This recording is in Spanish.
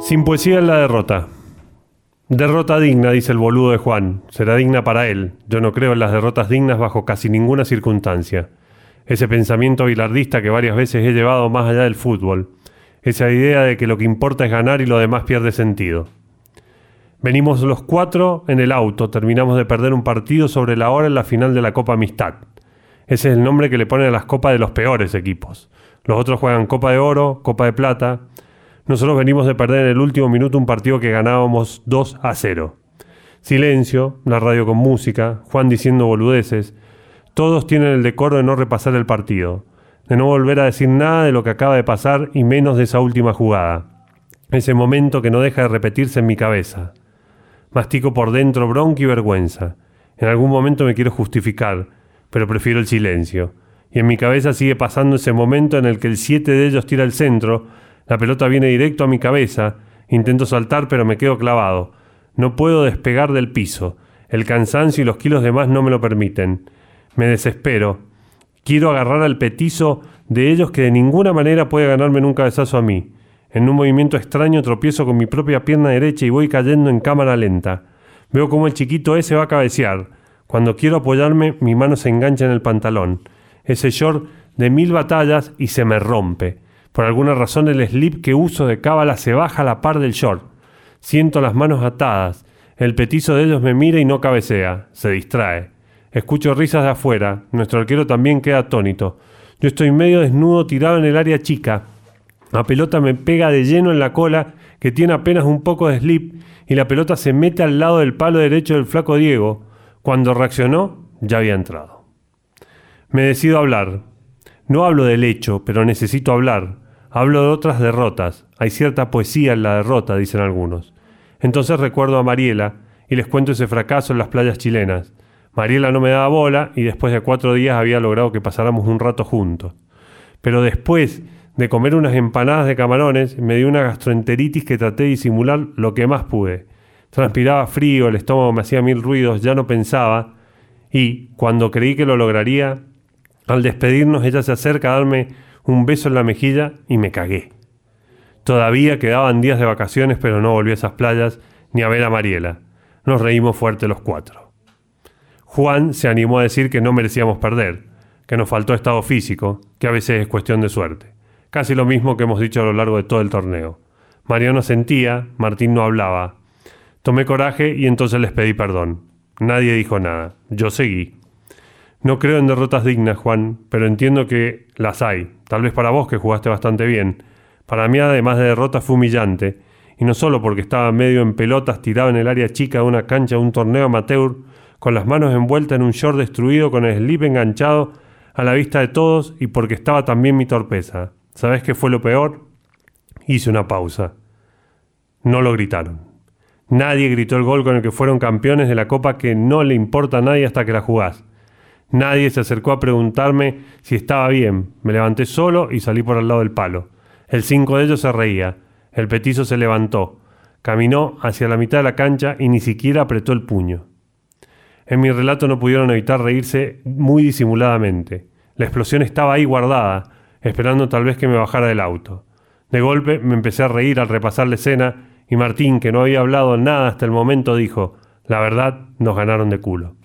Sin poesía en la derrota. Derrota digna, dice el boludo de Juan. Será digna para él. Yo no creo en las derrotas dignas bajo casi ninguna circunstancia. Ese pensamiento bilardista que varias veces he llevado más allá del fútbol. Esa idea de que lo que importa es ganar y lo demás pierde sentido. Venimos los cuatro en el auto, terminamos de perder un partido sobre la hora en la final de la Copa Amistad. Ese es el nombre que le ponen a las copas de los peores equipos. Los otros juegan Copa de Oro, Copa de Plata, nosotros venimos de perder en el último minuto un partido que ganábamos 2 a 0. Silencio, la radio con música, Juan diciendo boludeces. Todos tienen el decoro de no repasar el partido, de no volver a decir nada de lo que acaba de pasar y menos de esa última jugada. Ese momento que no deja de repetirse en mi cabeza. Mastico por dentro bronca y vergüenza. En algún momento me quiero justificar, pero prefiero el silencio. Y en mi cabeza sigue pasando ese momento en el que el 7 de ellos tira el centro, la pelota viene directo a mi cabeza. Intento saltar, pero me quedo clavado. No puedo despegar del piso. El cansancio y los kilos de más no me lo permiten. Me desespero. Quiero agarrar al petizo de ellos que de ninguna manera puede ganarme en un cabezazo a mí. En un movimiento extraño tropiezo con mi propia pierna derecha y voy cayendo en cámara lenta. Veo cómo el chiquito ese va a cabecear. Cuando quiero apoyarme, mi mano se engancha en el pantalón. Ese short de mil batallas y se me rompe. Por alguna razón el slip que uso de cábala se baja a la par del short. Siento las manos atadas. El petizo de ellos me mira y no cabecea. Se distrae. Escucho risas de afuera. Nuestro arquero también queda atónito. Yo estoy medio desnudo tirado en el área chica. La pelota me pega de lleno en la cola, que tiene apenas un poco de slip, y la pelota se mete al lado del palo derecho del flaco Diego. Cuando reaccionó, ya había entrado. Me decido hablar. No hablo del hecho, pero necesito hablar. Hablo de otras derrotas. Hay cierta poesía en la derrota, dicen algunos. Entonces recuerdo a Mariela y les cuento ese fracaso en las playas chilenas. Mariela no me daba bola y después de cuatro días había logrado que pasáramos un rato juntos. Pero después de comer unas empanadas de camarones, me dio una gastroenteritis que traté de disimular lo que más pude. Transpiraba frío, el estómago me hacía mil ruidos, ya no pensaba. Y, cuando creí que lo lograría, al despedirnos ella se acerca a darme un beso en la mejilla y me cagué. Todavía quedaban días de vacaciones, pero no volví a esas playas ni a ver a Mariela. Nos reímos fuerte los cuatro. Juan se animó a decir que no merecíamos perder, que nos faltó estado físico, que a veces es cuestión de suerte. Casi lo mismo que hemos dicho a lo largo de todo el torneo. Mariano sentía, Martín no hablaba. Tomé coraje y entonces les pedí perdón. Nadie dijo nada. Yo seguí. No creo en derrotas dignas, Juan, pero entiendo que las hay. Tal vez para vos que jugaste bastante bien. Para mí, además de derrota, fue humillante. Y no solo porque estaba medio en pelotas tirado en el área chica de una cancha de un torneo amateur, con las manos envueltas en un short destruido con el slip enganchado a la vista de todos y porque estaba también mi torpeza. ¿Sabes qué fue lo peor? Hice una pausa. No lo gritaron. Nadie gritó el gol con el que fueron campeones de la copa que no le importa a nadie hasta que la jugás. Nadie se acercó a preguntarme si estaba bien. Me levanté solo y salí por al lado del palo. El cinco de ellos se reía. El petizo se levantó. Caminó hacia la mitad de la cancha y ni siquiera apretó el puño. En mi relato no pudieron evitar reírse muy disimuladamente. La explosión estaba ahí guardada, esperando tal vez que me bajara del auto. De golpe me empecé a reír al repasar la escena y Martín, que no había hablado nada hasta el momento, dijo, la verdad, nos ganaron de culo.